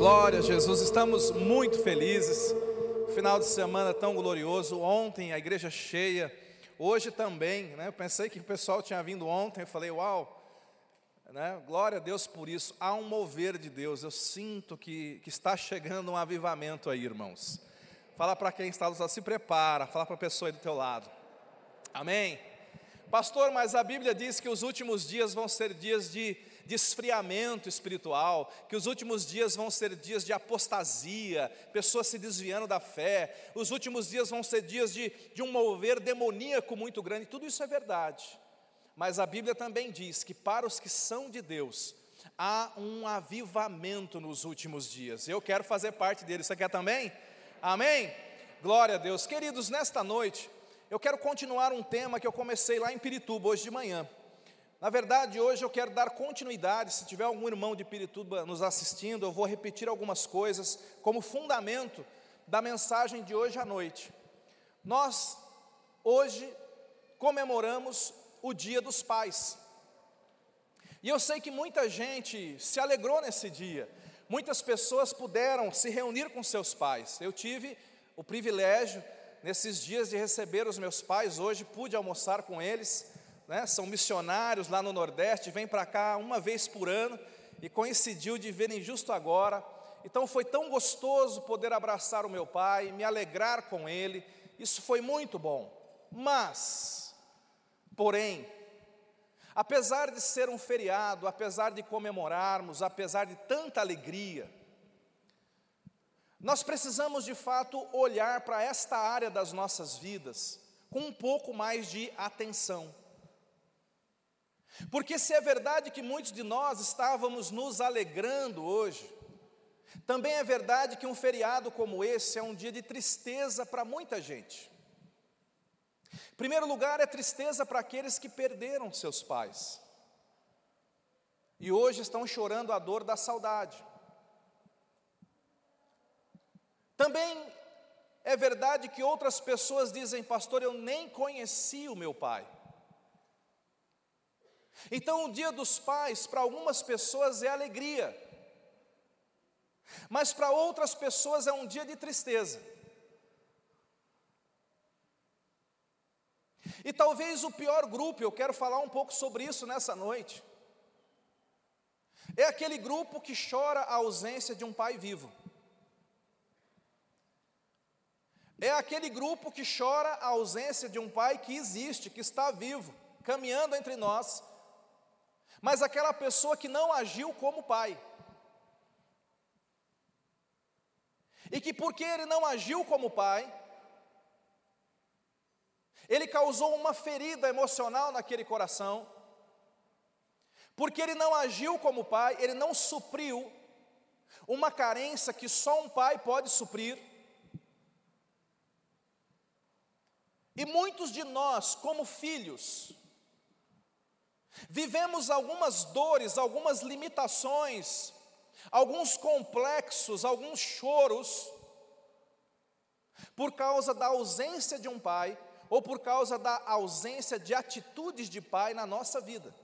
Glória a Jesus, estamos muito felizes. Final de semana tão glorioso. Ontem a igreja cheia, hoje também, né? Eu pensei que o pessoal tinha vindo ontem, eu falei, uau, né? Glória a Deus por isso. Há um mover de Deus. Eu sinto que, que está chegando um avivamento aí, irmãos. Fala para quem está do se prepara. Fala para a pessoa aí do teu lado. Amém. Pastor, mas a Bíblia diz que os últimos dias vão ser dias de de esfriamento espiritual, que os últimos dias vão ser dias de apostasia, pessoas se desviando da fé, os últimos dias vão ser dias de, de um mover demoníaco muito grande, tudo isso é verdade. Mas a Bíblia também diz que para os que são de Deus, há um avivamento nos últimos dias. Eu quero fazer parte dele. Você quer também? Amém? Glória a Deus. Queridos, nesta noite, eu quero continuar um tema que eu comecei lá em Pirituba hoje de manhã. Na verdade, hoje eu quero dar continuidade. Se tiver algum irmão de Pirituba nos assistindo, eu vou repetir algumas coisas como fundamento da mensagem de hoje à noite. Nós, hoje, comemoramos o Dia dos Pais. E eu sei que muita gente se alegrou nesse dia. Muitas pessoas puderam se reunir com seus pais. Eu tive o privilégio, nesses dias, de receber os meus pais. Hoje pude almoçar com eles né, são missionários lá no Nordeste, vêm para cá uma vez por ano e coincidiu de verem justo agora. Então foi tão gostoso poder abraçar o meu pai, me alegrar com ele, isso foi muito bom. Mas, porém, apesar de ser um feriado, apesar de comemorarmos, apesar de tanta alegria, nós precisamos de fato olhar para esta área das nossas vidas com um pouco mais de atenção. Porque se é verdade que muitos de nós estávamos nos alegrando hoje, também é verdade que um feriado como esse é um dia de tristeza para muita gente. Em primeiro lugar, é tristeza para aqueles que perderam seus pais e hoje estão chorando a dor da saudade. Também é verdade que outras pessoas dizem, pastor, eu nem conheci o meu pai. Então, o dia dos pais, para algumas pessoas, é alegria, mas para outras pessoas é um dia de tristeza. E talvez o pior grupo, eu quero falar um pouco sobre isso nessa noite, é aquele grupo que chora a ausência de um pai vivo. É aquele grupo que chora a ausência de um pai que existe, que está vivo, caminhando entre nós, mas aquela pessoa que não agiu como pai. E que porque ele não agiu como pai, ele causou uma ferida emocional naquele coração, porque ele não agiu como pai, ele não supriu uma carência que só um pai pode suprir. E muitos de nós, como filhos, Vivemos algumas dores, algumas limitações, alguns complexos, alguns choros, por causa da ausência de um pai, ou por causa da ausência de atitudes de pai na nossa vida.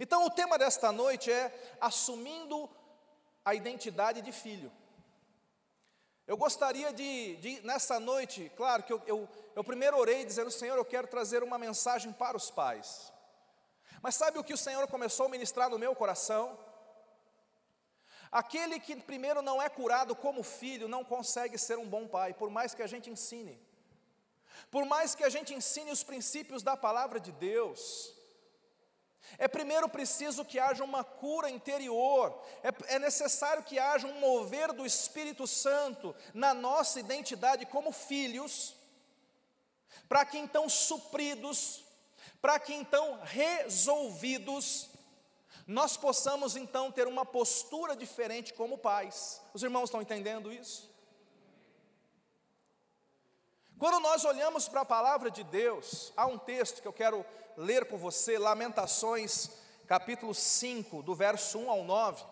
Então, o tema desta noite é assumindo a identidade de filho. Eu gostaria de, de nessa noite, claro que eu, eu, eu primeiro orei dizendo: Senhor, eu quero trazer uma mensagem para os pais. Mas sabe o que o Senhor começou a ministrar no meu coração? Aquele que primeiro não é curado como filho não consegue ser um bom pai, por mais que a gente ensine. Por mais que a gente ensine os princípios da palavra de Deus, é primeiro preciso que haja uma cura interior, é, é, necessário que haja um mover do Espírito Santo na nossa identidade como filhos, para que então supridos, para que então, resolvidos, nós possamos então ter uma postura diferente como pais. Os irmãos estão entendendo isso? Quando nós olhamos para a palavra de Deus, há um texto que eu quero ler com você, Lamentações, capítulo 5, do verso 1 ao 9.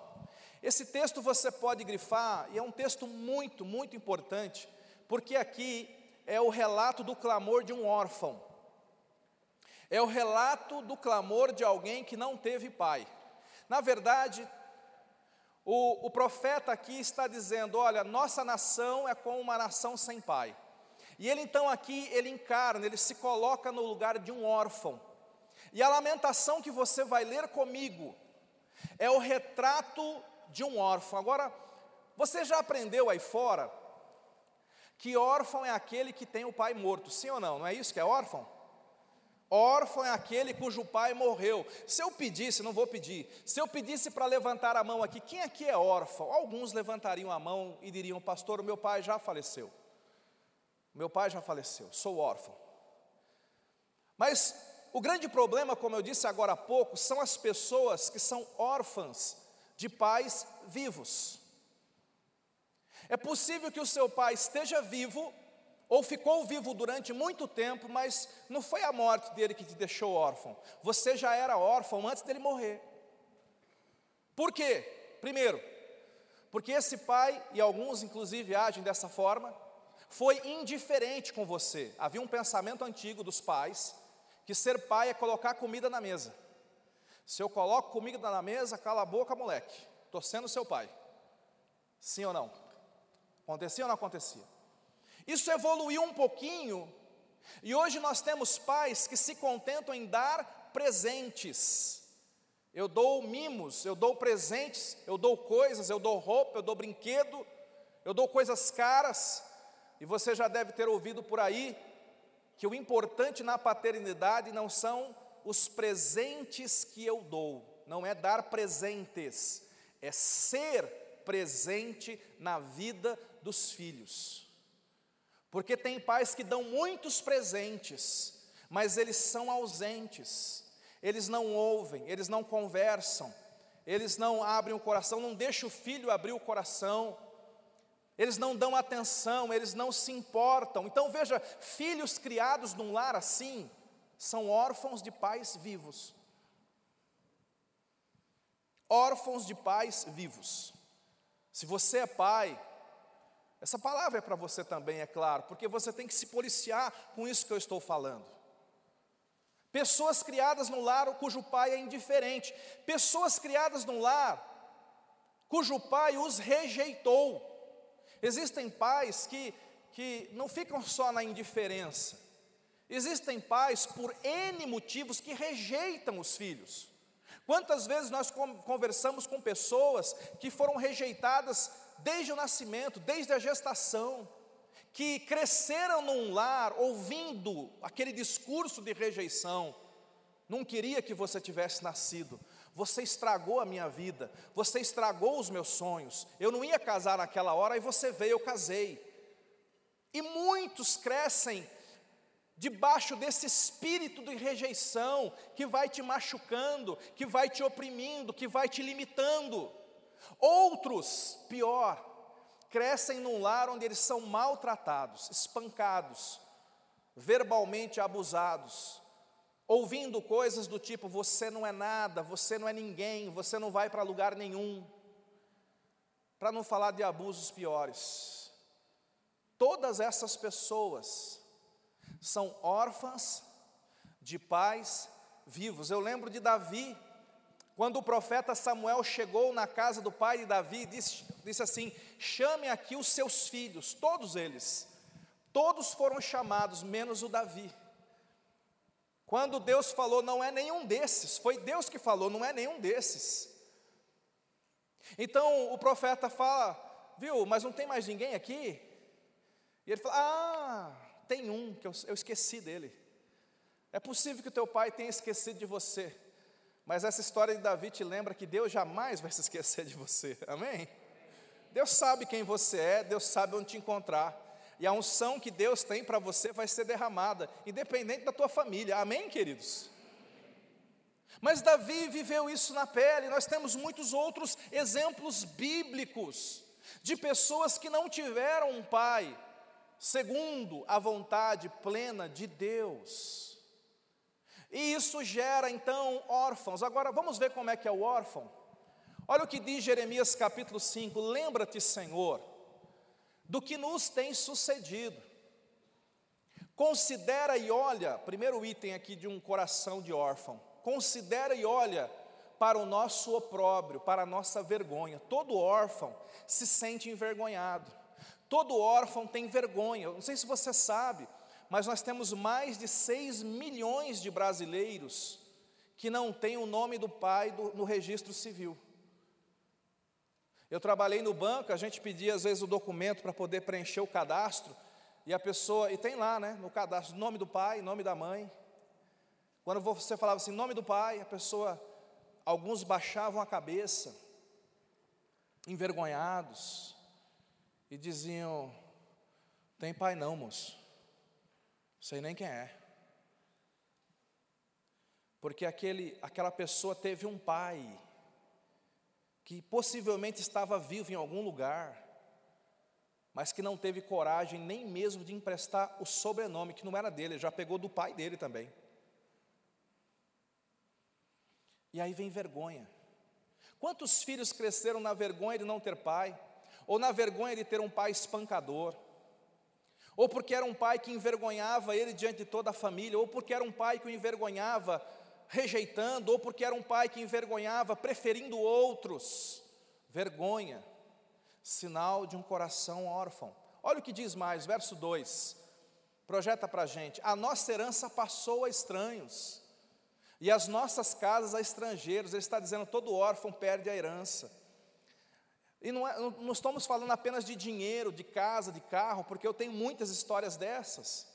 Esse texto você pode grifar, e é um texto muito, muito importante, porque aqui é o relato do clamor de um órfão. É o relato do clamor de alguém que não teve pai. Na verdade, O, o profeta aqui está dizendo: olha, nossa nação é como uma nação sem pai. E ele então aqui, ele encarna, ele se coloca no lugar de um órfão. E a lamentação que você vai ler comigo é o retrato de um órfão. Agora, você já aprendeu aí fora que órfão é aquele que tem o pai morto, sim ou não? Não é isso que é órfão? Órfão é aquele cujo pai morreu. Se eu pedisse, não vou pedir, se eu pedisse para levantar a mão aqui, quem aqui é órfão? Alguns levantariam a mão e diriam, pastor, meu pai já faleceu. Meu pai já faleceu, sou órfão. Mas o grande problema, como eu disse agora há pouco, são as pessoas que são órfãs de pais vivos. É possível que o seu pai esteja vivo, ou ficou vivo durante muito tempo, mas não foi a morte dele que te deixou órfão. Você já era órfão antes dele morrer. Por quê? Primeiro, porque esse pai, e alguns inclusive agem dessa forma, foi indiferente com você. Havia um pensamento antigo dos pais que ser pai é colocar comida na mesa. Se eu coloco comida na mesa, cala a boca, moleque. Estou sendo seu pai. Sim ou não? Acontecia ou não acontecia? Isso evoluiu um pouquinho, e hoje nós temos pais que se contentam em dar presentes. Eu dou mimos, eu dou presentes, eu dou coisas, eu dou roupa, eu dou brinquedo, eu dou coisas caras, e você já deve ter ouvido por aí que o importante na paternidade não são os presentes que eu dou, não é dar presentes, é ser presente na vida dos filhos. Porque tem pais que dão muitos presentes, mas eles são ausentes, eles não ouvem, eles não conversam, eles não abrem o coração, não deixam o filho abrir o coração, eles não dão atenção, eles não se importam. Então veja, filhos criados num lar assim são órfãos de pais vivos. Órfãos de pais vivos. Se você é pai, essa palavra é para você também, é claro, porque você tem que se policiar com isso que eu estou falando. Pessoas criadas no lar cujo pai é indiferente, pessoas criadas no lar cujo pai os rejeitou. Existem pais que, que não ficam só na indiferença, existem pais por N motivos que rejeitam os filhos. Quantas vezes nós conversamos com pessoas que foram rejeitadas desde o nascimento, desde a gestação, que cresceram num lar ouvindo aquele discurso de rejeição, não queria que você tivesse nascido, você estragou a minha vida, você estragou os meus sonhos. Eu não ia casar naquela hora e você veio, eu casei. E muitos crescem debaixo desse espírito de rejeição que vai te machucando, que vai te oprimindo, que vai te limitando. Outros, pior, crescem num lar onde eles são maltratados, espancados, verbalmente abusados, ouvindo coisas do tipo: você não é nada, você não é ninguém, você não vai para lugar nenhum. Para não falar de abusos piores. Todas essas pessoas são órfãs de pais vivos. Eu lembro de Davi, quando o profeta Samuel chegou na casa do pai de Davi, disse, disse assim: chame aqui os seus filhos, todos eles. Todos foram chamados, menos o Davi. Quando Deus falou, não é nenhum desses, foi Deus que falou, não é nenhum desses. Então o profeta fala, viu, mas não tem mais ninguém aqui? E ele fala, ah, tem um, que eu, eu esqueci dele. É possível que o teu pai tenha esquecido de você, mas essa história de Davi te lembra que Deus jamais vai se esquecer de você, amém? Deus sabe quem você é, Deus sabe onde te encontrar e a unção que Deus tem para você vai ser derramada, independente da tua família. Amém, queridos? Mas Davi viveu isso na pele. Nós temos muitos outros exemplos bíblicos de pessoas que não tiveram um pai segundo a vontade plena de Deus. E isso gera então órfãos. Agora vamos ver como é que é o órfão. Olha o que diz Jeremias capítulo 5: Lembra-te, Senhor, do que nos tem sucedido. Considera e olha, primeiro item aqui de um coração de órfão, considera e olha para o nosso opróbrio, para a nossa vergonha. Todo órfão se sente envergonhado. Todo órfão tem vergonha. Não sei se você sabe, mas nós temos mais de 6 milhões de brasileiros que não têm o nome do pai do, no registro civil. Eu trabalhei no banco, a gente pedia às vezes o documento para poder preencher o cadastro, e a pessoa, e tem lá, né, no cadastro, nome do pai, nome da mãe. Quando você falava assim, nome do pai, a pessoa, alguns baixavam a cabeça, envergonhados, e diziam: Tem pai não, moço, sei nem quem é. Porque aquele, aquela pessoa teve um pai, que possivelmente estava vivo em algum lugar, mas que não teve coragem nem mesmo de emprestar o sobrenome, que não era dele, já pegou do pai dele também. E aí vem vergonha. Quantos filhos cresceram na vergonha de não ter pai? Ou na vergonha de ter um pai espancador? Ou porque era um pai que envergonhava ele diante de toda a família? Ou porque era um pai que o envergonhava rejeitando? Ou porque era um pai que envergonhava preferindo outros? Vergonha sinal de um coração órfão. Olha o que diz mais, verso 2. Projeta para a gente: A nossa herança passou a estranhos, e as nossas casas a estrangeiros. Ele está dizendo: todo órfão perde a herança. E não, é, não estamos falando apenas de dinheiro, de casa, de carro, porque eu tenho muitas histórias dessas.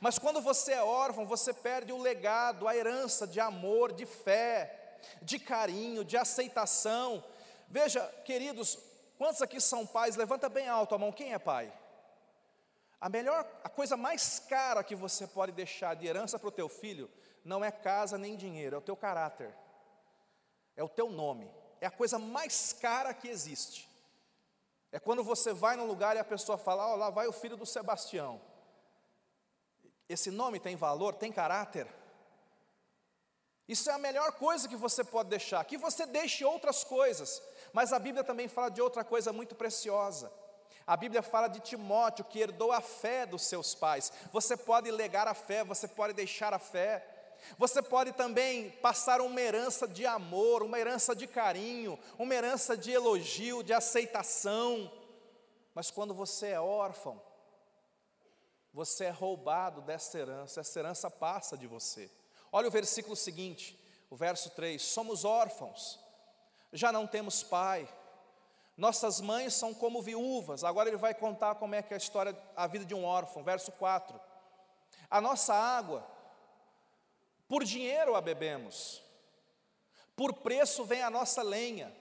Mas quando você é órfão, você perde o legado, a herança de amor, de fé, de carinho, de aceitação. Veja, queridos, Quantos aqui são pais? Levanta bem alto a mão. Quem é pai? A melhor, a coisa mais cara que você pode deixar de herança para o teu filho não é casa nem dinheiro, é o teu caráter, é o teu nome, é a coisa mais cara que existe. É quando você vai num lugar e a pessoa fala: Ó, oh, lá vai o filho do Sebastião. Esse nome tem valor, tem caráter. Isso é a melhor coisa que você pode deixar. Que você deixe outras coisas. Mas a Bíblia também fala de outra coisa muito preciosa. A Bíblia fala de Timóteo que herdou a fé dos seus pais. Você pode legar a fé, você pode deixar a fé. Você pode também passar uma herança de amor, uma herança de carinho, uma herança de elogio, de aceitação. Mas quando você é órfão, você é roubado dessa herança, essa herança passa de você. Olha o versículo seguinte, o verso 3: Somos órfãos, já não temos pai, nossas mães são como viúvas. Agora ele vai contar como é que é a história, a vida de um órfão, verso 4. A nossa água, por dinheiro a bebemos, por preço vem a nossa lenha.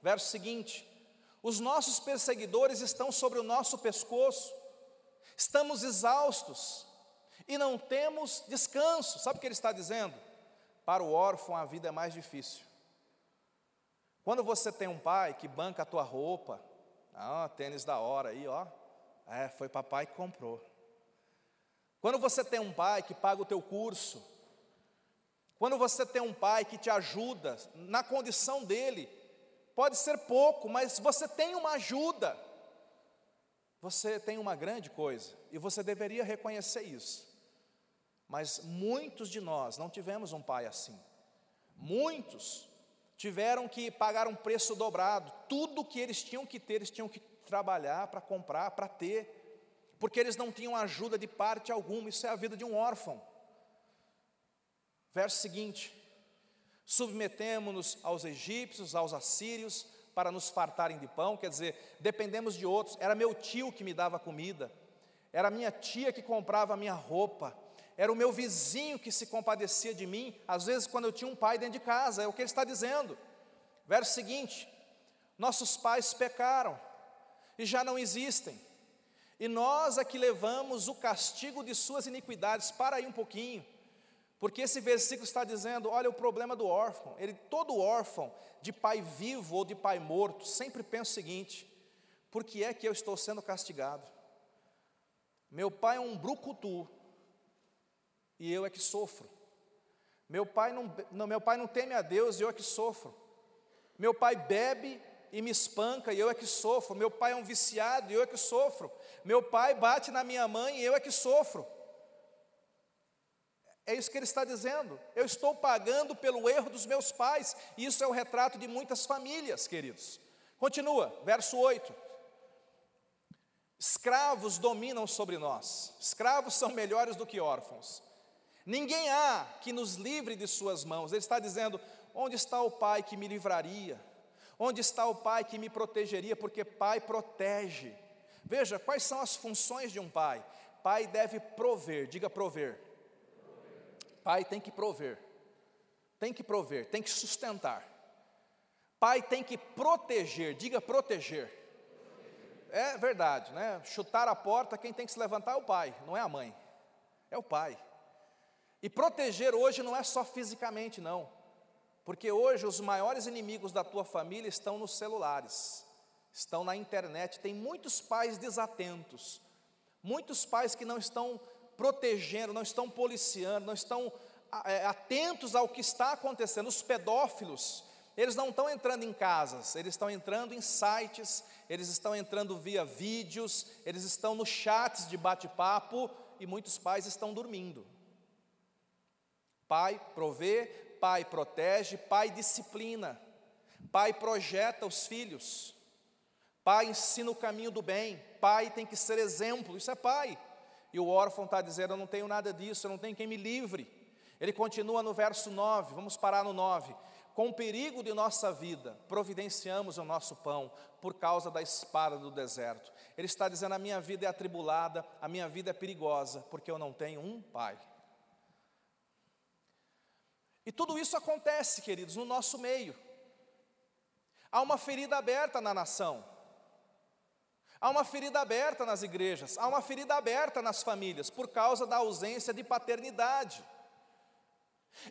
Verso seguinte: os nossos perseguidores estão sobre o nosso pescoço, estamos exaustos, e não temos descanso. Sabe o que ele está dizendo? Para o órfão a vida é mais difícil. Quando você tem um pai que banca a tua roupa, ah, tênis da hora aí, ó, é, foi papai que comprou. Quando você tem um pai que paga o teu curso, quando você tem um pai que te ajuda na condição dele, pode ser pouco, mas você tem uma ajuda. Você tem uma grande coisa e você deveria reconhecer isso. Mas muitos de nós não tivemos um pai assim. Muitos tiveram que pagar um preço dobrado. Tudo que eles tinham que ter, eles tinham que trabalhar para comprar, para ter, porque eles não tinham ajuda de parte alguma. Isso é a vida de um órfão. Verso seguinte: submetemos-nos aos egípcios, aos assírios, para nos fartarem de pão, quer dizer, dependemos de outros. Era meu tio que me dava comida, era minha tia que comprava a minha roupa, era o meu vizinho que se compadecia de mim, às vezes quando eu tinha um pai dentro de casa, é o que ele está dizendo. Verso seguinte: nossos pais pecaram e já não existem, e nós é que levamos o castigo de suas iniquidades. Para aí um pouquinho, porque esse versículo está dizendo: olha o problema do órfão. Ele, todo órfão, de pai vivo ou de pai morto, sempre pensa o seguinte: por que é que eu estou sendo castigado? Meu pai é um brucutu, e eu é que sofro. Meu pai não, não, meu pai não teme a Deus e eu é que sofro. Meu pai bebe e me espanca e eu é que sofro. Meu pai é um viciado e eu é que sofro. Meu pai bate na minha mãe e eu é que sofro. É isso que ele está dizendo. Eu estou pagando pelo erro dos meus pais. Isso é o retrato de muitas famílias, queridos. Continua, verso 8. Escravos dominam sobre nós. Escravos são melhores do que órfãos. Ninguém há que nos livre de suas mãos. Ele está dizendo: onde está o pai que me livraria? Onde está o pai que me protegeria? Porque pai protege. Veja, quais são as funções de um pai? Pai deve prover, diga prover. Pai tem que prover, tem que prover, tem que sustentar. Pai tem que proteger, diga proteger. É verdade, né? Chutar a porta, quem tem que se levantar é o pai, não é a mãe, é o pai. E proteger hoje não é só fisicamente, não, porque hoje os maiores inimigos da tua família estão nos celulares, estão na internet. Tem muitos pais desatentos, muitos pais que não estão protegendo, não estão policiando, não estão é, atentos ao que está acontecendo. Os pedófilos, eles não estão entrando em casas, eles estão entrando em sites, eles estão entrando via vídeos, eles estão nos chats de bate-papo e muitos pais estão dormindo. Pai provê, pai protege, pai disciplina, pai projeta os filhos, pai ensina o caminho do bem, pai tem que ser exemplo, isso é pai. E o órfão está dizendo: Eu não tenho nada disso, eu não tenho quem me livre. Ele continua no verso 9, vamos parar no 9. Com o perigo de nossa vida, providenciamos o nosso pão por causa da espada do deserto. Ele está dizendo: a minha vida é atribulada, a minha vida é perigosa, porque eu não tenho um pai. E tudo isso acontece, queridos, no nosso meio. Há uma ferida aberta na nação. Há uma ferida aberta nas igrejas, há uma ferida aberta nas famílias por causa da ausência de paternidade.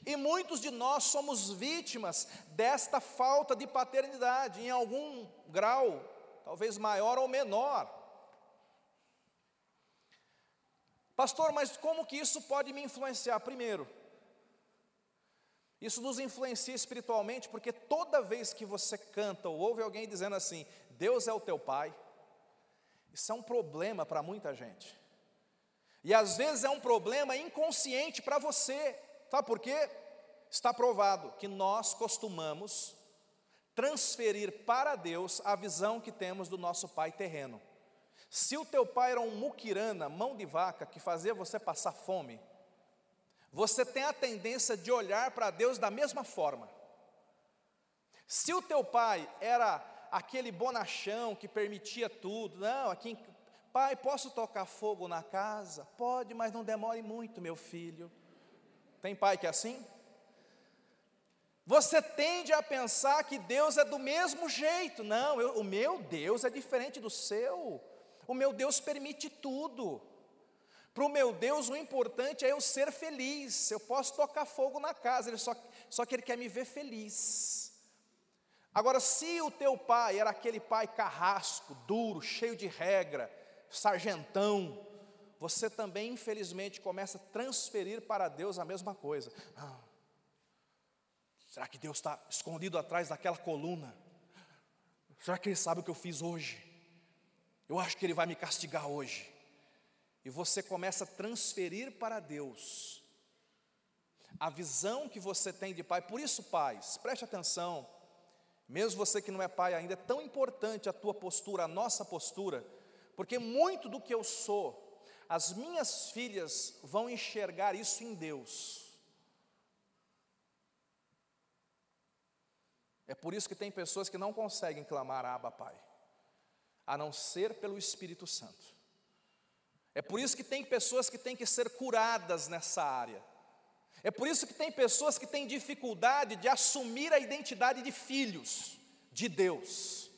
E muitos de nós somos vítimas desta falta de paternidade, em algum grau, talvez maior ou menor. Pastor, mas como que isso pode me influenciar? Primeiro, isso nos influencia espiritualmente, porque toda vez que você canta ou ouve alguém dizendo assim: Deus é o teu Pai, isso é um problema para muita gente. E às vezes é um problema inconsciente para você. Sabe por quê? Está provado que nós costumamos transferir para Deus a visão que temos do nosso pai terreno. Se o teu pai era um muquirana, mão de vaca, que fazia você passar fome, você tem a tendência de olhar para Deus da mesma forma. Se o teu pai era aquele bonachão que permitia tudo. Não, aqui, pai, posso tocar fogo na casa? Pode, mas não demore muito, meu filho. Tem pai que é assim? Você tende a pensar que Deus é do mesmo jeito. Não, eu, o meu Deus é diferente do seu. O meu Deus permite tudo. Para o meu Deus, o importante é eu ser feliz. Eu posso tocar fogo na casa, ele só, só que Ele quer me ver feliz. Agora, se o teu pai era aquele pai carrasco, duro, cheio de regra, sargentão, você também, infelizmente, começa a transferir para Deus a mesma coisa. Ah, será que Deus está escondido atrás daquela coluna? Será que Ele sabe o que eu fiz hoje? Eu acho que Ele vai me castigar hoje. E você começa a transferir para Deus a visão que você tem de pai. Por isso, pais, preste atenção. Mesmo você que não é pai ainda, é tão importante a tua postura, a nossa postura, porque muito do que eu sou, as minhas filhas vão enxergar isso em Deus. É por isso que tem pessoas que não conseguem clamar Abba Pai, a não ser pelo Espírito Santo. É por isso que tem pessoas que têm que ser curadas nessa área. É por isso que tem pessoas que têm dificuldade de assumir a identidade de filhos de Deus.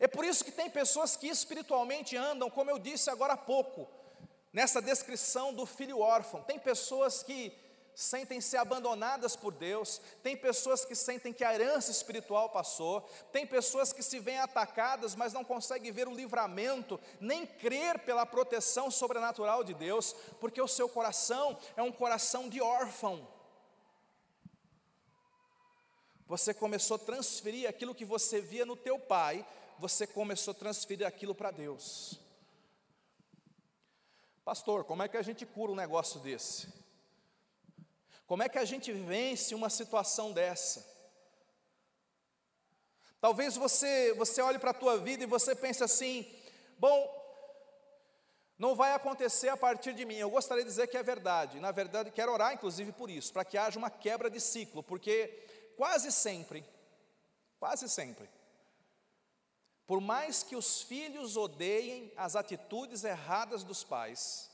É por isso que tem pessoas que espiritualmente andam, como eu disse agora há pouco, nessa descrição do filho órfão. Tem pessoas que sentem-se abandonadas por Deus, tem pessoas que sentem que a herança espiritual passou, tem pessoas que se veem atacadas, mas não conseguem ver o livramento, nem crer pela proteção sobrenatural de Deus, porque o seu coração é um coração de órfão. Você começou a transferir aquilo que você via no teu pai, você começou a transferir aquilo para Deus. Pastor, como é que a gente cura um negócio desse? Como é que a gente vence uma situação dessa? Talvez você, você olhe para a tua vida e você pense assim: bom, não vai acontecer a partir de mim. Eu gostaria de dizer que é verdade. Na verdade, quero orar inclusive por isso, para que haja uma quebra de ciclo, porque quase sempre, quase sempre, por mais que os filhos odeiem as atitudes erradas dos pais,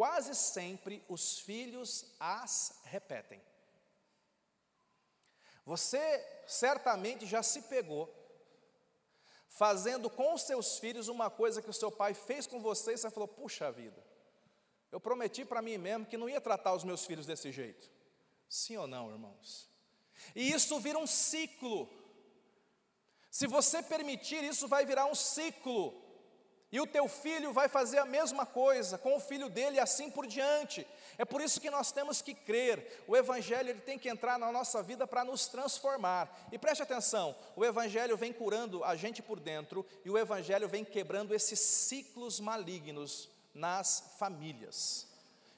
quase sempre os filhos as repetem. Você certamente já se pegou fazendo com os seus filhos uma coisa que o seu pai fez com você e você falou: puxa vida, eu prometi para mim mesmo que não ia tratar os meus filhos desse jeito. Sim ou não, irmãos? E isso vira um ciclo. Se você permitir, isso vai virar um ciclo. E o teu filho vai fazer a mesma coisa com o filho dele e assim por diante. É por isso que nós temos que crer. O evangelho ele tem que entrar na nossa vida para nos transformar. E preste atenção, o evangelho vem curando a gente por dentro e o evangelho vem quebrando esses ciclos malignos nas famílias.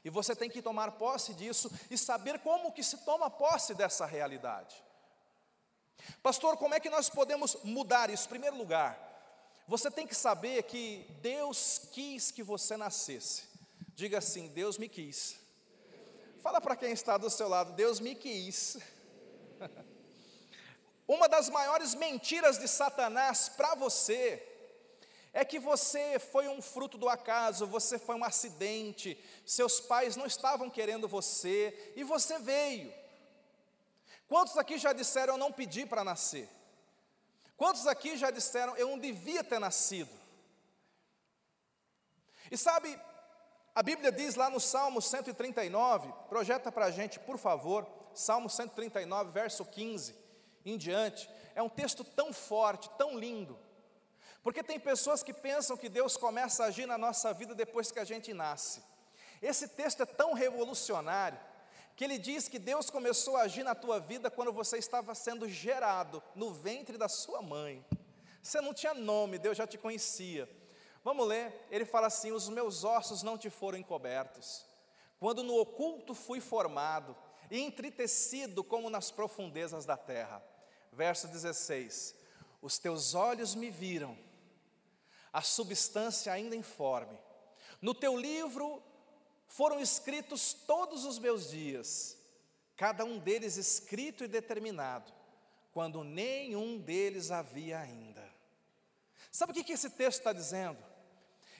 E você tem que tomar posse disso e saber como que se toma posse dessa realidade. Pastor, como é que nós podemos mudar isso? Em primeiro lugar, você tem que saber que Deus quis que você nascesse. Diga assim: Deus me quis. Fala para quem está do seu lado: Deus me quis. Uma das maiores mentiras de Satanás para você é que você foi um fruto do acaso, você foi um acidente, seus pais não estavam querendo você e você veio. Quantos aqui já disseram eu não pedi para nascer? Quantos aqui já disseram eu não devia ter nascido? E sabe, a Bíblia diz lá no Salmo 139, projeta para a gente, por favor, Salmo 139, verso 15 em diante, é um texto tão forte, tão lindo, porque tem pessoas que pensam que Deus começa a agir na nossa vida depois que a gente nasce. Esse texto é tão revolucionário, que ele diz que Deus começou a agir na tua vida quando você estava sendo gerado no ventre da sua mãe. Você não tinha nome, Deus já te conhecia. Vamos ler, ele fala assim: Os meus ossos não te foram encobertos, quando no oculto fui formado e entritecido como nas profundezas da terra. Verso 16: Os teus olhos me viram, a substância ainda informe. No teu livro foram escritos todos os meus dias, cada um deles escrito e determinado, quando nenhum deles havia ainda. Sabe o que esse texto está dizendo?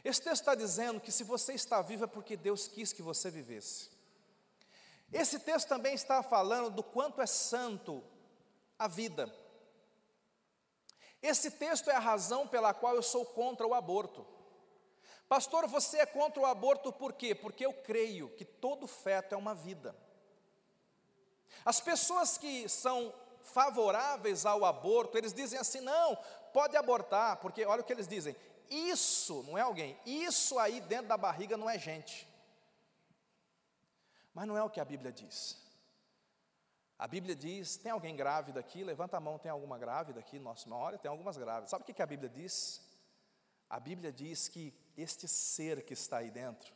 Esse texto está dizendo que se você está vivo é porque Deus quis que você vivesse. Esse texto também está falando do quanto é santo a vida. Esse texto é a razão pela qual eu sou contra o aborto. Pastor, você é contra o aborto por quê? Porque eu creio que todo feto é uma vida. As pessoas que são favoráveis ao aborto, eles dizem assim: não, pode abortar, porque olha o que eles dizem: isso não é alguém, isso aí dentro da barriga não é gente. Mas não é o que a Bíblia diz. A Bíblia diz: tem alguém grávida aqui? Levanta a mão, tem alguma grávida aqui? Nossa, olha, tem algumas grávidas. Sabe o que a Bíblia diz? A Bíblia diz que este ser que está aí dentro,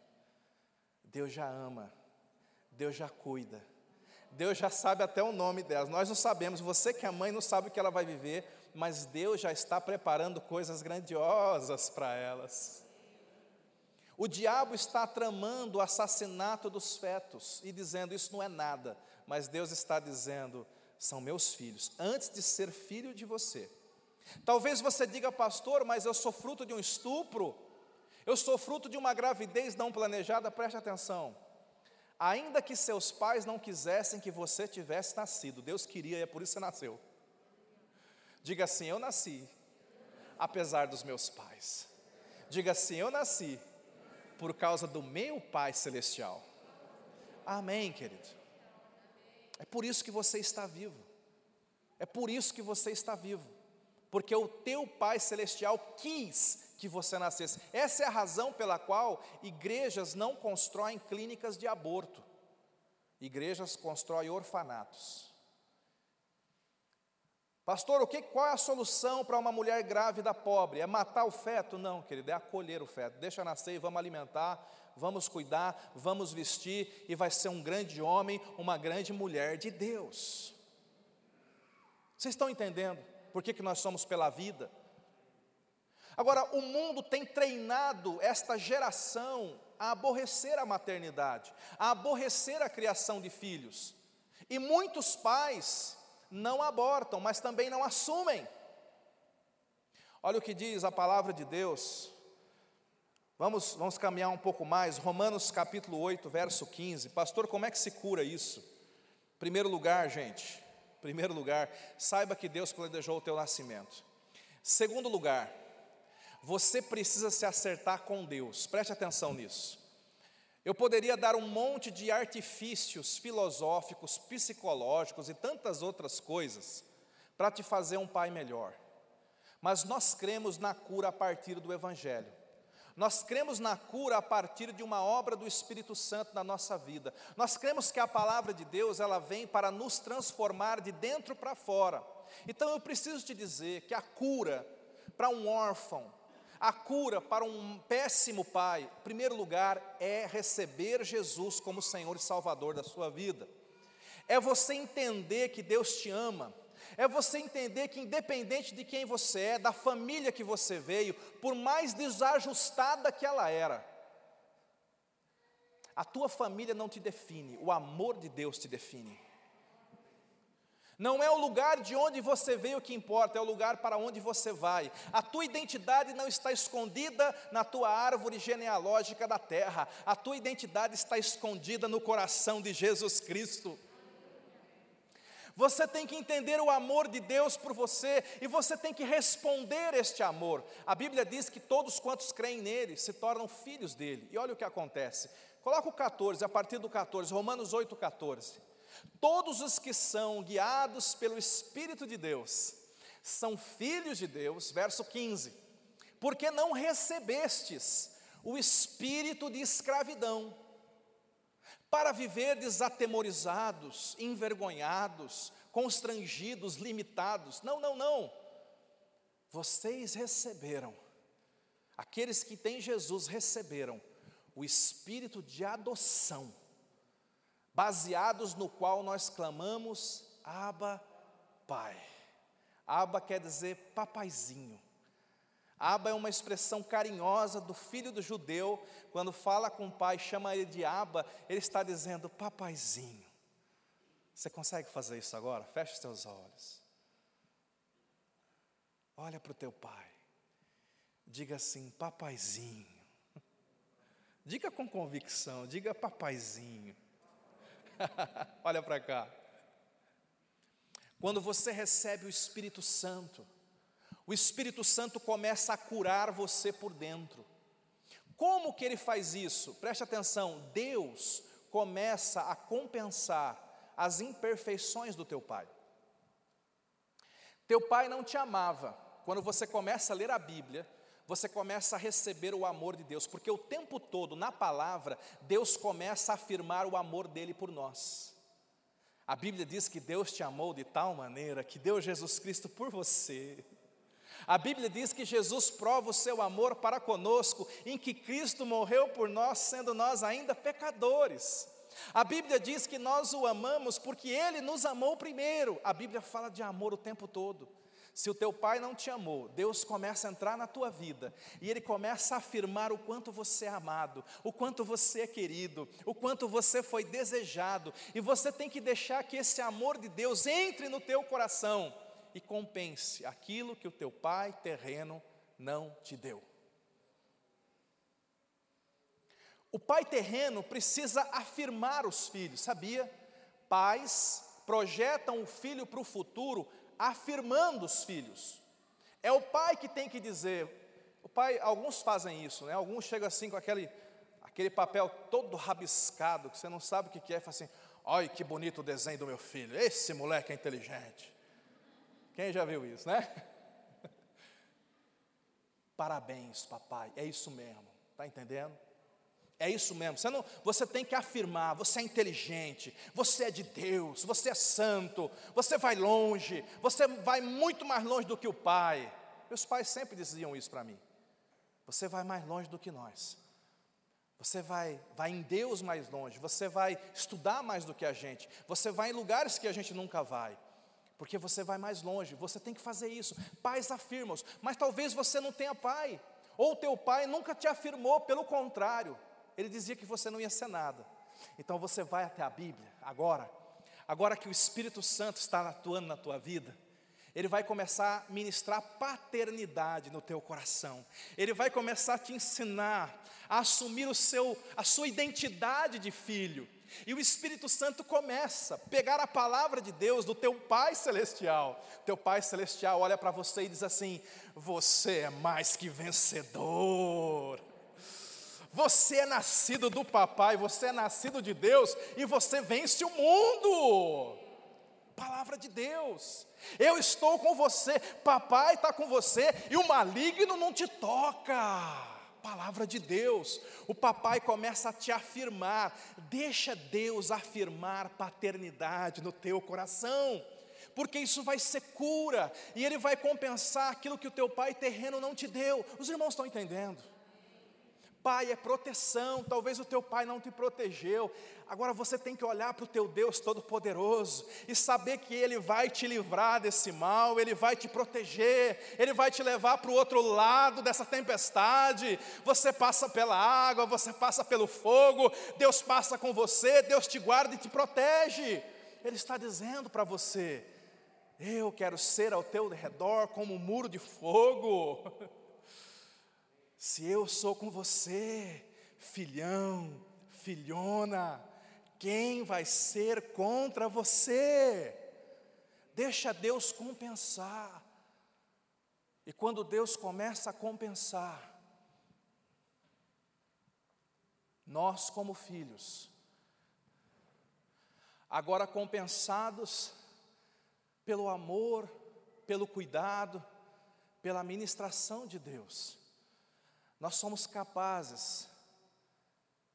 Deus já ama, Deus já cuida, Deus já sabe até o nome delas. Nós não sabemos, você que é mãe não sabe o que ela vai viver, mas Deus já está preparando coisas grandiosas para elas. O diabo está tramando o assassinato dos fetos e dizendo: Isso não é nada, mas Deus está dizendo: São meus filhos, antes de ser filho de você. Talvez você diga, pastor, mas eu sou fruto de um estupro. Eu sou fruto de uma gravidez não planejada, preste atenção. Ainda que seus pais não quisessem que você tivesse nascido, Deus queria e é por isso que você nasceu. Diga assim: Eu nasci, apesar dos meus pais. Diga assim: Eu nasci por causa do meu Pai Celestial. Amém, querido. É por isso que você está vivo. É por isso que você está vivo. Porque o teu Pai Celestial quis que você nascesse. Essa é a razão pela qual igrejas não constroem clínicas de aborto, igrejas constroem orfanatos. Pastor, o que, qual é a solução para uma mulher grávida pobre? É matar o feto? Não, querido, é acolher o feto. Deixa nascer e vamos alimentar, vamos cuidar, vamos vestir e vai ser um grande homem, uma grande mulher de Deus. Vocês estão entendendo por que, que nós somos pela vida? Agora, o mundo tem treinado esta geração a aborrecer a maternidade, a aborrecer a criação de filhos. E muitos pais não abortam, mas também não assumem. Olha o que diz a palavra de Deus. Vamos, vamos caminhar um pouco mais. Romanos capítulo 8, verso 15. Pastor, como é que se cura isso? Primeiro lugar, gente. Primeiro lugar, saiba que Deus planejou o teu nascimento. Segundo lugar, você precisa se acertar com Deus, preste atenção nisso. Eu poderia dar um monte de artifícios filosóficos, psicológicos e tantas outras coisas para te fazer um pai melhor, mas nós cremos na cura a partir do Evangelho. Nós cremos na cura a partir de uma obra do Espírito Santo na nossa vida. Nós cremos que a palavra de Deus, ela vem para nos transformar de dentro para fora. Então eu preciso te dizer que a cura para um órfão, a cura para um péssimo pai, em primeiro lugar, é receber Jesus como Senhor e Salvador da sua vida. É você entender que Deus te ama. É você entender que, independente de quem você é, da família que você veio, por mais desajustada que ela era, a tua família não te define, o amor de Deus te define. Não é o lugar de onde você veio que importa, é o lugar para onde você vai. A tua identidade não está escondida na tua árvore genealógica da terra, a tua identidade está escondida no coração de Jesus Cristo. Você tem que entender o amor de Deus por você e você tem que responder este amor. A Bíblia diz que todos quantos creem nele se tornam filhos dele. E olha o que acontece. Coloca o 14, a partir do 14, Romanos 8, 14. Todos os que são guiados pelo Espírito de Deus são filhos de Deus, verso 15. Porque não recebestes o espírito de escravidão, para viver desatemorizados, envergonhados, constrangidos, limitados. Não, não, não. Vocês receberam, aqueles que têm Jesus receberam o espírito de adoção baseados no qual nós clamamos Abba, Pai. Abba quer dizer papaizinho. Abba é uma expressão carinhosa do filho do judeu, quando fala com o pai, chama ele de Abba, ele está dizendo papaizinho. Você consegue fazer isso agora? Feche os teus olhos. Olha para o teu pai. Diga assim, papaizinho. Diga com convicção, diga papaizinho. Olha para cá. Quando você recebe o Espírito Santo, o Espírito Santo começa a curar você por dentro. Como que ele faz isso? Preste atenção, Deus começa a compensar as imperfeições do teu pai. Teu pai não te amava. Quando você começa a ler a Bíblia, você começa a receber o amor de Deus, porque o tempo todo na palavra, Deus começa a afirmar o amor dele por nós. A Bíblia diz que Deus te amou de tal maneira que deu Jesus Cristo por você. A Bíblia diz que Jesus prova o seu amor para conosco, em que Cristo morreu por nós, sendo nós ainda pecadores. A Bíblia diz que nós o amamos porque Ele nos amou primeiro. A Bíblia fala de amor o tempo todo. Se o teu pai não te amou, Deus começa a entrar na tua vida e Ele começa a afirmar o quanto você é amado, o quanto você é querido, o quanto você foi desejado, e você tem que deixar que esse amor de Deus entre no teu coração e compense aquilo que o teu pai terreno não te deu. O pai terreno precisa afirmar os filhos, sabia? Pais projetam o filho para o futuro afirmando os filhos. É o pai que tem que dizer. O pai, alguns fazem isso, né? Alguns chegam assim com aquele, aquele papel todo rabiscado, que você não sabe o que é, e fala assim: olha que bonito o desenho do meu filho, esse moleque é inteligente. Quem já viu isso, né? Parabéns, papai, é isso mesmo, está entendendo? É isso mesmo. Você, não, você tem que afirmar: você é inteligente, você é de Deus, você é santo, você vai longe, você vai muito mais longe do que o pai. Meus pais sempre diziam isso para mim. Você vai mais longe do que nós. Você vai, vai em Deus mais longe, você vai estudar mais do que a gente, você vai em lugares que a gente nunca vai, porque você vai mais longe, você tem que fazer isso. Pais afirmam, mas talvez você não tenha pai, ou teu pai nunca te afirmou, pelo contrário, ele dizia que você não ia ser nada. Então você vai até a Bíblia, agora, agora que o Espírito Santo está atuando na tua vida, ele vai começar a ministrar paternidade no teu coração. Ele vai começar a te ensinar a assumir o seu, a sua identidade de filho. E o Espírito Santo começa a pegar a palavra de Deus do teu Pai celestial. Teu Pai celestial olha para você e diz assim: Você é mais que vencedor. Você é nascido do papai, você é nascido de Deus e você vence o mundo. Palavra de Deus. Eu estou com você, papai está com você e o maligno não te toca. Palavra de Deus. O papai começa a te afirmar. Deixa Deus afirmar paternidade no teu coração porque isso vai ser cura, e Ele vai compensar aquilo que o teu pai terreno não te deu. Os irmãos estão entendendo? Pai é proteção, talvez o teu pai não te protegeu. Agora você tem que olhar para o teu Deus Todo-Poderoso e saber que Ele vai te livrar desse mal, Ele vai te proteger, Ele vai te levar para o outro lado dessa tempestade. Você passa pela água, você passa pelo fogo, Deus passa com você, Deus te guarda e te protege. Ele está dizendo para você: Eu quero ser ao teu redor como um muro de fogo. Se eu sou com você, filhão, filhona, quem vai ser contra você? Deixa Deus compensar. E quando Deus começa a compensar, nós, como filhos, agora compensados pelo amor, pelo cuidado, pela ministração de Deus, nós somos capazes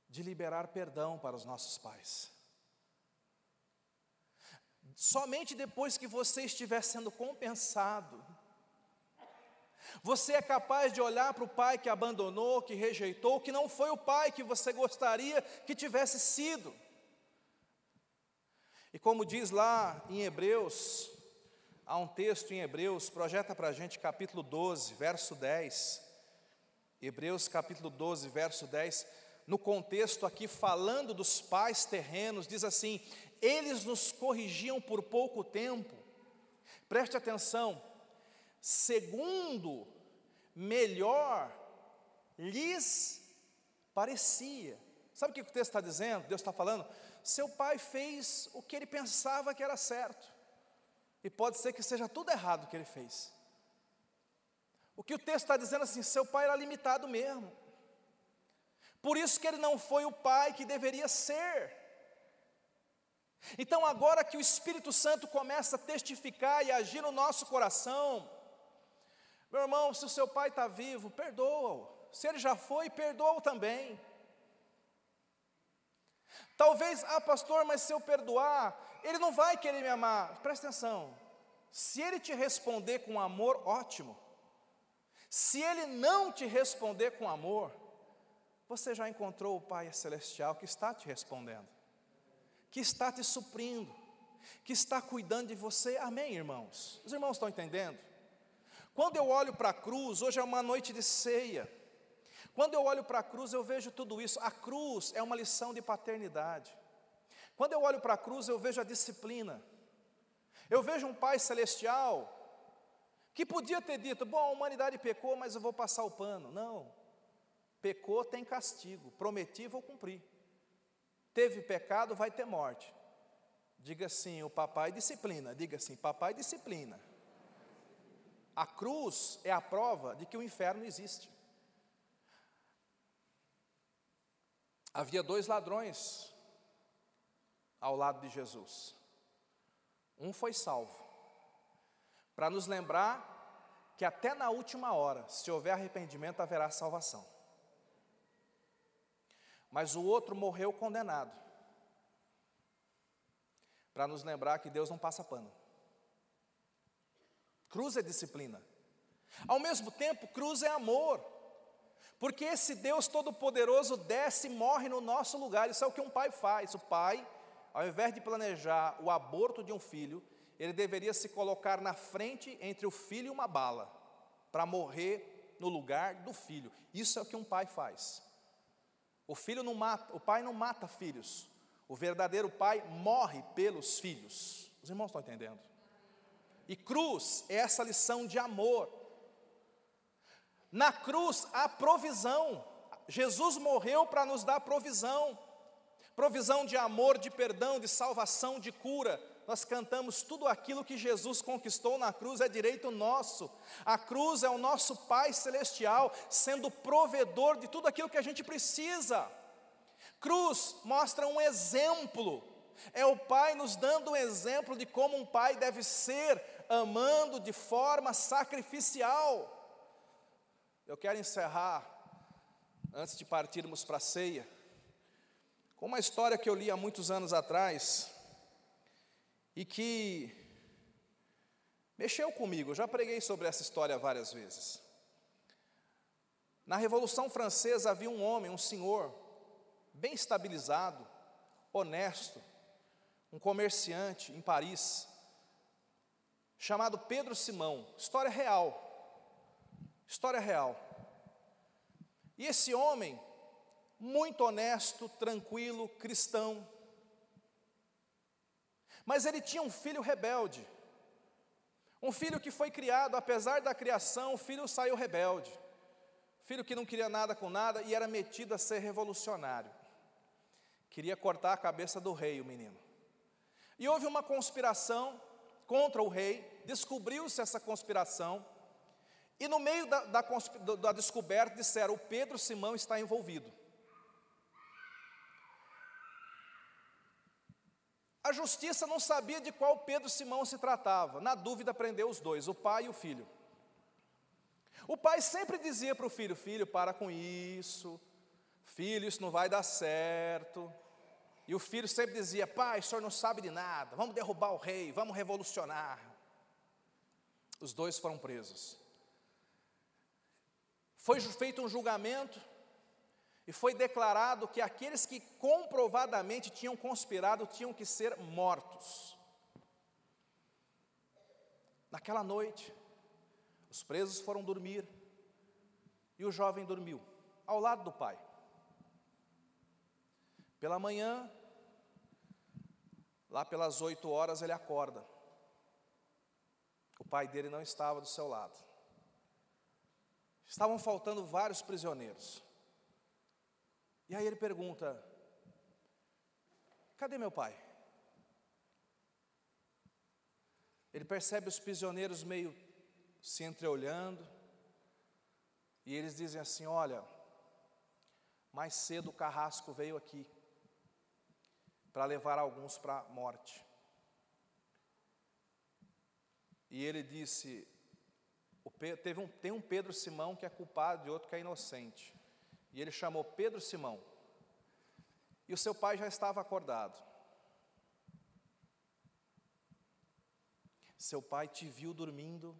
de liberar perdão para os nossos pais. Somente depois que você estiver sendo compensado, você é capaz de olhar para o pai que abandonou, que rejeitou, que não foi o pai que você gostaria que tivesse sido. E como diz lá em Hebreus, há um texto em Hebreus, projeta para a gente capítulo 12, verso 10. Hebreus capítulo 12, verso 10, no contexto aqui falando dos pais terrenos, diz assim: eles nos corrigiam por pouco tempo, preste atenção, segundo melhor lhes parecia. Sabe o que o texto está dizendo? Deus está falando? Seu pai fez o que ele pensava que era certo, e pode ser que seja tudo errado o que ele fez. O que o texto está dizendo assim, seu pai era limitado mesmo. Por isso que ele não foi o pai que deveria ser. Então, agora que o Espírito Santo começa a testificar e agir no nosso coração, meu irmão, se o seu pai está vivo, perdoa-o. Se ele já foi, perdoa-o também. Talvez, ah, pastor, mas se eu perdoar, ele não vai querer me amar. Presta atenção. Se ele te responder com amor, ótimo. Se ele não te responder com amor, você já encontrou o Pai Celestial que está te respondendo, que está te suprindo, que está cuidando de você. Amém, irmãos? Os irmãos estão entendendo? Quando eu olho para a cruz, hoje é uma noite de ceia. Quando eu olho para a cruz, eu vejo tudo isso. A cruz é uma lição de paternidade. Quando eu olho para a cruz, eu vejo a disciplina. Eu vejo um Pai celestial que podia ter dito: bom, a humanidade pecou, mas eu vou passar o pano. Não. Pecou, tem castigo. Prometi, vou cumprir. Teve pecado, vai ter morte. Diga assim: o papai disciplina. Diga assim: papai disciplina. A cruz é a prova de que o inferno existe. Havia dois ladrões ao lado de Jesus. Um foi salvo para nos lembrar que até na última hora, se houver arrependimento, haverá salvação. mas o outro morreu condenado. Para nos lembrar que Deus não passa pano. Cruz é disciplina. Ao mesmo tempo, cruz é amor. Porque esse Deus Todo-Poderoso desce e morre no nosso lugar. Isso é o que um pai faz. O pai, ao invés de planejar o aborto de um filho, ele deveria se colocar na frente entre o filho e uma bala, para morrer no lugar do filho. Isso é o que um pai faz. O filho não mata, o pai não mata filhos. O verdadeiro pai morre pelos filhos. Os irmãos estão entendendo? E cruz é essa lição de amor. Na cruz há provisão. Jesus morreu para nos dar provisão. Provisão de amor, de perdão, de salvação, de cura. Nós cantamos tudo aquilo que Jesus conquistou na cruz é direito nosso. A cruz é o nosso Pai celestial, sendo provedor de tudo aquilo que a gente precisa. Cruz mostra um exemplo. É o Pai nos dando um exemplo de como um pai deve ser, amando de forma sacrificial. Eu quero encerrar, antes de partirmos para a ceia, com uma história que eu li há muitos anos atrás e que mexeu comigo. Eu já preguei sobre essa história várias vezes. Na Revolução Francesa havia um homem, um senhor, bem estabilizado, honesto, um comerciante em Paris, chamado Pedro Simão. História real. História real. E esse homem, muito honesto, tranquilo, cristão, mas ele tinha um filho rebelde. Um filho que foi criado, apesar da criação, o filho saiu rebelde. Filho que não queria nada com nada e era metido a ser revolucionário. Queria cortar a cabeça do rei, o menino. E houve uma conspiração contra o rei, descobriu-se essa conspiração, e no meio da, da, da descoberta disseram: o Pedro Simão está envolvido. A justiça não sabia de qual Pedro Simão se tratava. Na dúvida, prendeu os dois, o pai e o filho. O pai sempre dizia para o filho: Filho, para com isso. Filho, isso não vai dar certo. E o filho sempre dizia: Pai, o senhor não sabe de nada. Vamos derrubar o rei, vamos revolucionar. Os dois foram presos. Foi feito um julgamento e foi declarado que aqueles que comprovadamente tinham conspirado tinham que ser mortos. Naquela noite, os presos foram dormir e o jovem dormiu ao lado do pai. Pela manhã, lá pelas oito horas, ele acorda. O pai dele não estava do seu lado. Estavam faltando vários prisioneiros. E aí ele pergunta: Cadê meu pai? Ele percebe os prisioneiros meio se entreolhando, e eles dizem assim: Olha, mais cedo o carrasco veio aqui para levar alguns para a morte. E ele disse: Pedro, teve um, tem um Pedro Simão que é culpado e outro que é inocente. E ele chamou Pedro Simão. E o seu pai já estava acordado. Seu pai te viu dormindo.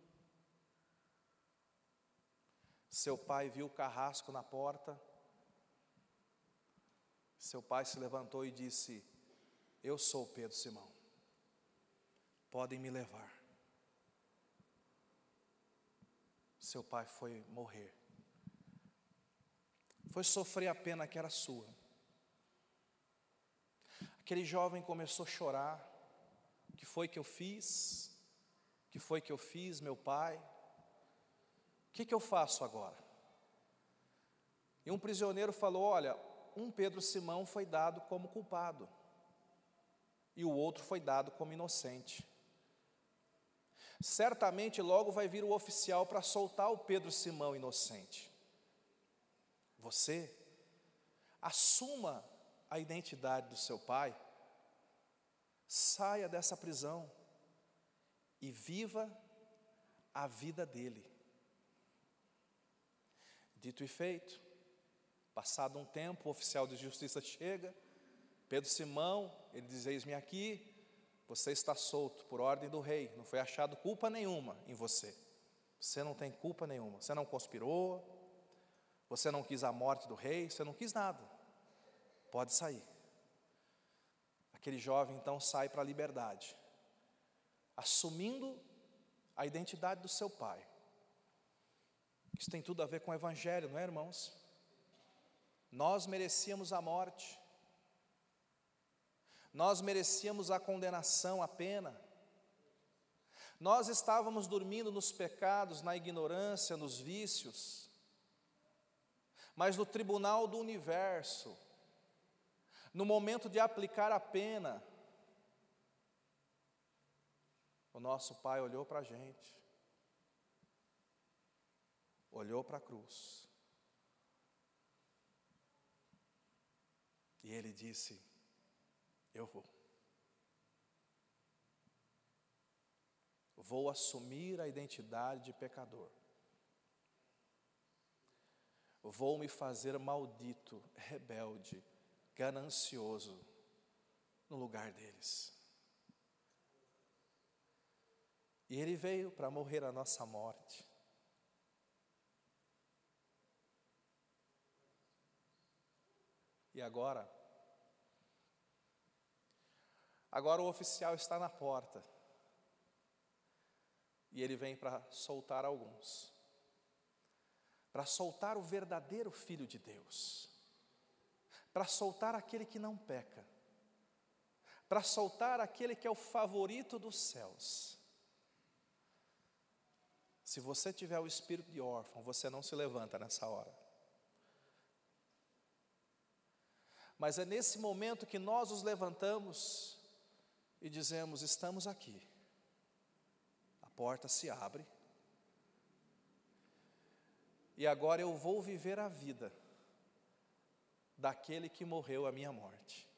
Seu pai viu o carrasco na porta. Seu pai se levantou e disse: Eu sou Pedro Simão. Podem me levar. seu pai foi morrer. Foi sofrer a pena que era sua. Aquele jovem começou a chorar. O que foi que eu fiz? O que foi que eu fiz, meu pai? O que, que eu faço agora? E um prisioneiro falou: Olha, um Pedro Simão foi dado como culpado, e o outro foi dado como inocente. Certamente logo vai vir o oficial para soltar o Pedro Simão inocente. Você assuma a identidade do seu pai, saia dessa prisão e viva a vida dele. Dito e feito, Passado um tempo, o oficial de justiça chega, Pedro Simão, ele diz: Eis-me aqui, você está solto por ordem do rei, não foi achado culpa nenhuma em você. Você não tem culpa nenhuma, você não conspirou, você não quis a morte do rei, você não quis nada. Pode sair. Aquele jovem então sai para a liberdade, assumindo a identidade do seu pai. Isso tem tudo a ver com o Evangelho, não é, irmãos? Nós merecíamos a morte, nós merecíamos a condenação, a pena, nós estávamos dormindo nos pecados, na ignorância, nos vícios, mas no tribunal do universo, no momento de aplicar a pena, o nosso Pai olhou para a gente, olhou para a cruz, e Ele disse: Eu vou. Vou assumir a identidade de pecador. Vou me fazer maldito, rebelde, ganancioso no lugar deles. E ele veio para morrer a nossa morte. E agora? Agora o oficial está na porta. E ele vem para soltar alguns. Para soltar o verdadeiro filho de Deus para soltar aquele que não peca, para soltar aquele que é o favorito dos céus. Se você tiver o espírito de órfão, você não se levanta nessa hora. Mas é nesse momento que nós os levantamos e dizemos: estamos aqui. A porta se abre. E agora eu vou viver a vida daquele que morreu a minha morte.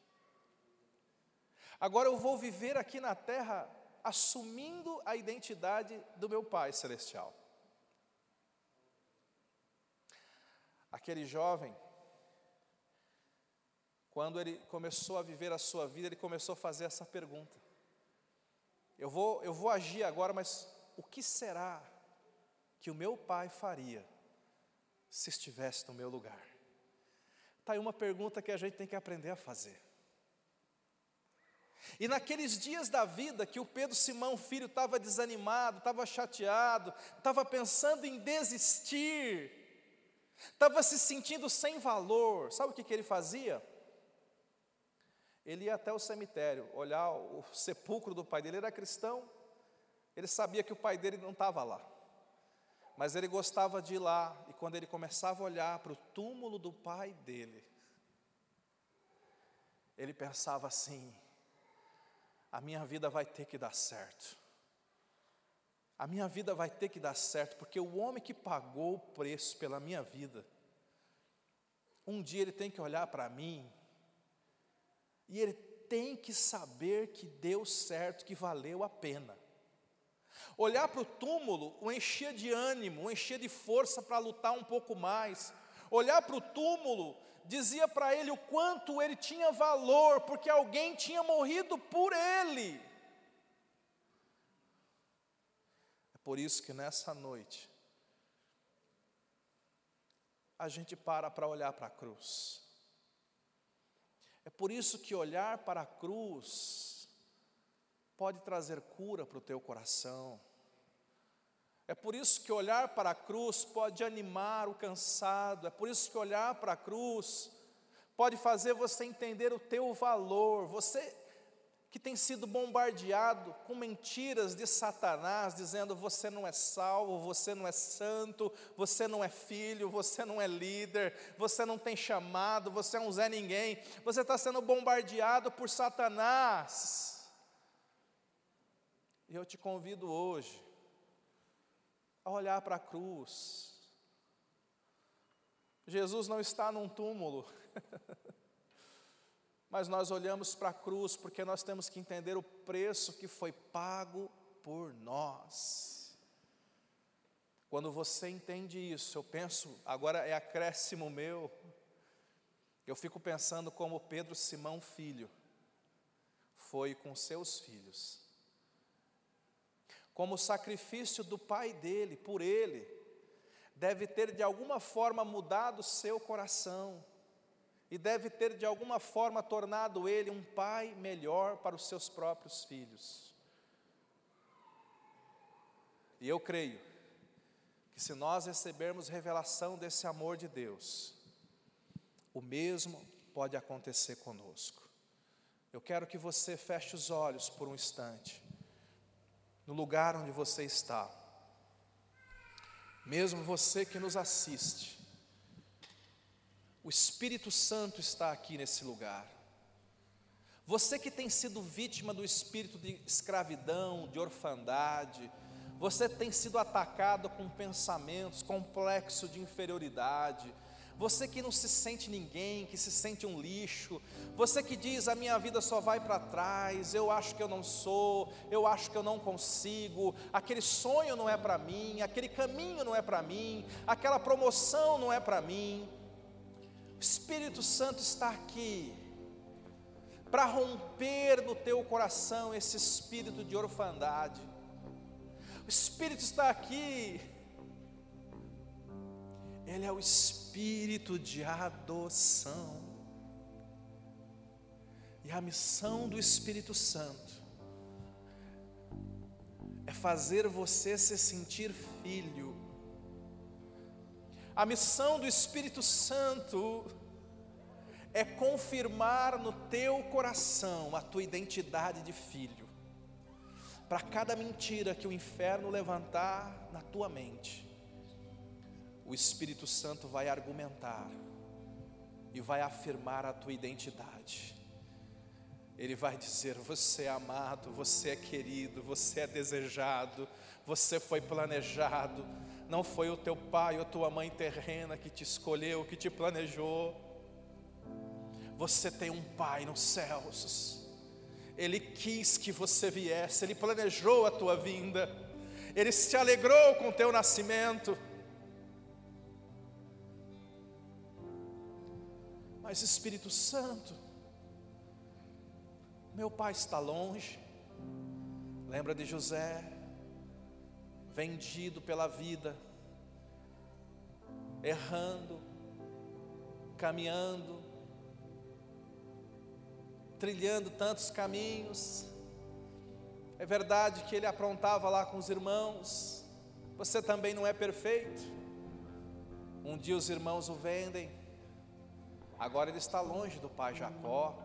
Agora eu vou viver aqui na terra assumindo a identidade do meu Pai Celestial. Aquele jovem, quando ele começou a viver a sua vida, ele começou a fazer essa pergunta: Eu vou, eu vou agir agora, mas o que será que o meu pai faria se estivesse no meu lugar? Está aí uma pergunta que a gente tem que aprender a fazer. E naqueles dias da vida que o Pedro Simão filho estava desanimado, estava chateado, estava pensando em desistir, estava se sentindo sem valor, sabe o que, que ele fazia? Ele ia até o cemitério, olhar o sepulcro do pai dele, ele era cristão, ele sabia que o pai dele não estava lá. Mas ele gostava de ir lá, e quando ele começava a olhar para o túmulo do pai dele, ele pensava assim: a minha vida vai ter que dar certo. A minha vida vai ter que dar certo, porque o homem que pagou o preço pela minha vida, um dia ele tem que olhar para mim, e ele tem que saber que deu certo, que valeu a pena. Olhar para o túmulo o enchia de ânimo, o enchia de força para lutar um pouco mais. Olhar para o túmulo dizia para ele o quanto ele tinha valor, porque alguém tinha morrido por ele. É por isso que nessa noite, a gente para para olhar para a cruz. É por isso que olhar para a cruz pode trazer cura para o teu coração. É por isso que olhar para a cruz pode animar o cansado, é por isso que olhar para a cruz pode fazer você entender o teu valor. Você que tem sido bombardeado com mentiras de Satanás, dizendo você não é salvo, você não é santo, você não é filho, você não é líder, você não tem chamado, você é um Zé Ninguém, você está sendo bombardeado por Satanás. E eu te convido hoje a olhar para a cruz. Jesus não está num túmulo, mas nós olhamos para a cruz porque nós temos que entender o preço que foi pago por nós. Quando você entende isso, eu penso, agora é acréscimo meu, Eu fico pensando como Pedro Simão filho foi com seus filhos. Como sacrifício do pai dele por ele deve ter de alguma forma mudado seu coração e deve ter de alguma forma tornado ele um pai melhor para os seus próprios filhos. E eu creio que se nós recebermos revelação desse amor de Deus, o mesmo pode acontecer conosco. Eu quero que você feche os olhos por um instante, no lugar onde você está, mesmo você que nos assiste, o Espírito Santo está aqui nesse lugar. Você que tem sido vítima do espírito de escravidão, de orfandade, você tem sido atacado com pensamentos complexos de inferioridade, você que não se sente ninguém, que se sente um lixo, você que diz a minha vida só vai para trás, eu acho que eu não sou, eu acho que eu não consigo, aquele sonho não é para mim, aquele caminho não é para mim, aquela promoção não é para mim. O Espírito Santo está aqui para romper no teu coração esse espírito de orfandade. O Espírito está aqui ele é o espírito de adoção. E a missão do Espírito Santo é fazer você se sentir filho. A missão do Espírito Santo é confirmar no teu coração a tua identidade de filho. Para cada mentira que o inferno levantar na tua mente, o Espírito Santo vai argumentar e vai afirmar a tua identidade. Ele vai dizer: você é amado, você é querido, você é desejado, você foi planejado. Não foi o teu pai ou tua mãe terrena que te escolheu, que te planejou. Você tem um pai nos céus. Ele quis que você viesse, ele planejou a tua vinda. Ele se alegrou com o teu nascimento. Mas Espírito Santo, meu pai está longe. Lembra de José, vendido pela vida, errando, caminhando, trilhando tantos caminhos. É verdade que ele aprontava lá com os irmãos. Você também não é perfeito. Um dia os irmãos o vendem Agora ele está longe do pai Jacó.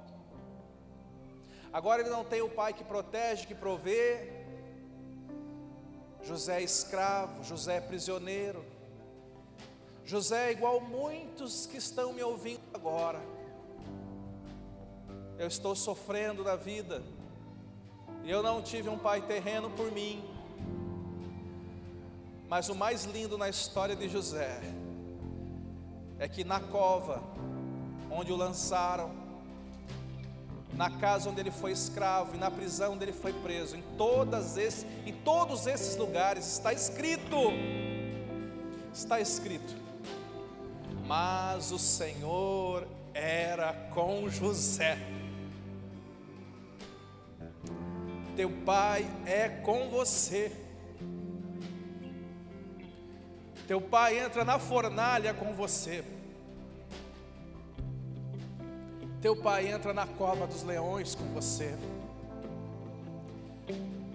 Agora ele não tem o pai que protege, que provê. José é escravo, José é prisioneiro. José é igual muitos que estão me ouvindo agora. Eu estou sofrendo na vida. E eu não tive um pai terreno por mim. Mas o mais lindo na história de José é que na cova onde o lançaram, na casa onde ele foi escravo e na prisão onde ele foi preso, em, todas esses, em todos esses lugares está escrito, está escrito, mas o Senhor era com José. Teu pai é com você. Teu pai entra na fornalha com você. Teu pai entra na cova dos leões com você.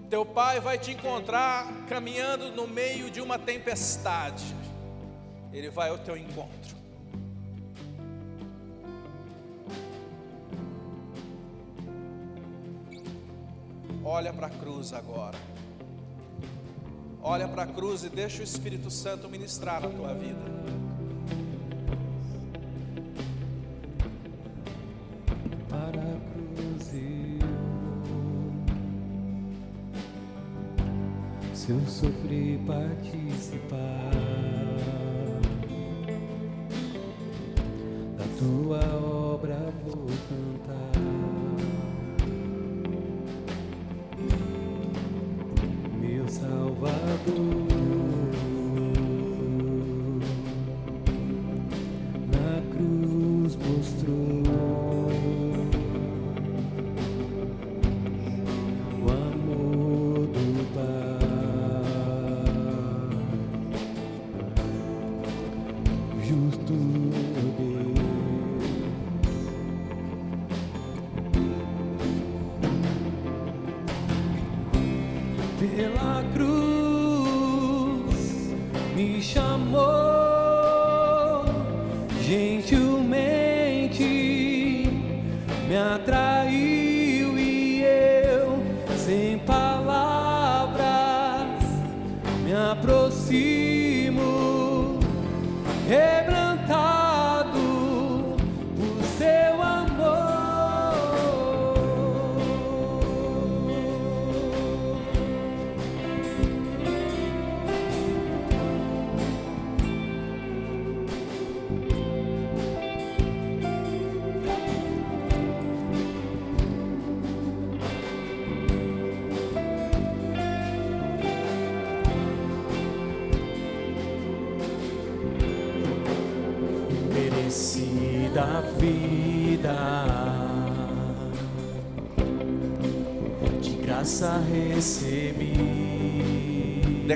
Teu pai vai te encontrar caminhando no meio de uma tempestade. Ele vai ao teu encontro. Olha para a cruz agora. Olha para a cruz e deixa o Espírito Santo ministrar na tua vida. Sofrer participar. Da tua obra vou cantar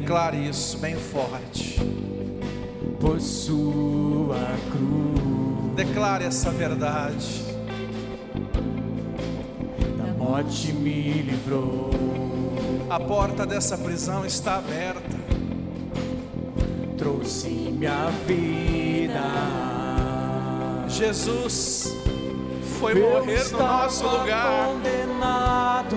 Declare isso bem forte. por sua cruz Declare essa verdade. da morte me livrou A porta dessa prisão está aberta. trouxe minha vida Jesus foi Eu morrer no nosso lugar. condenado,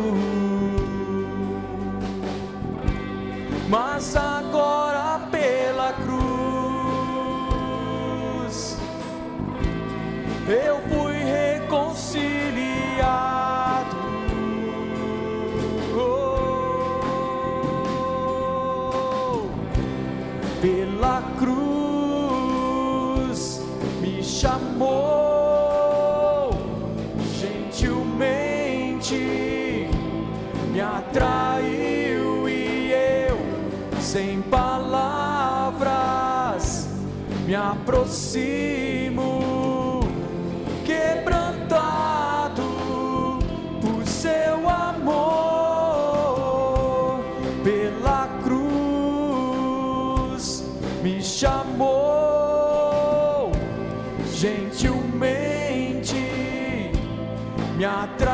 chamou gentilmente me atraiu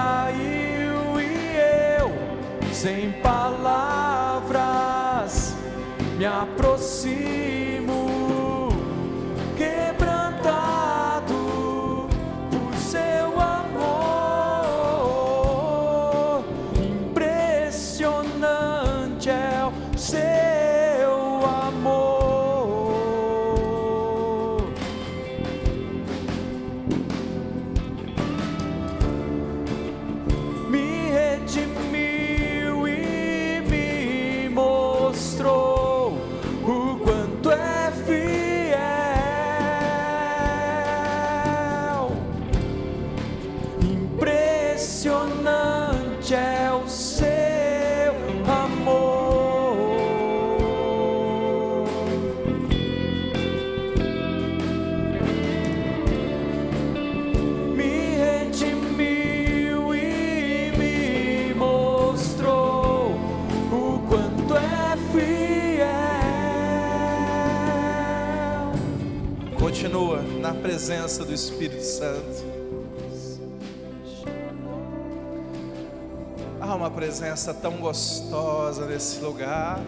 presença do Espírito Santo. Há uma presença tão gostosa nesse lugar.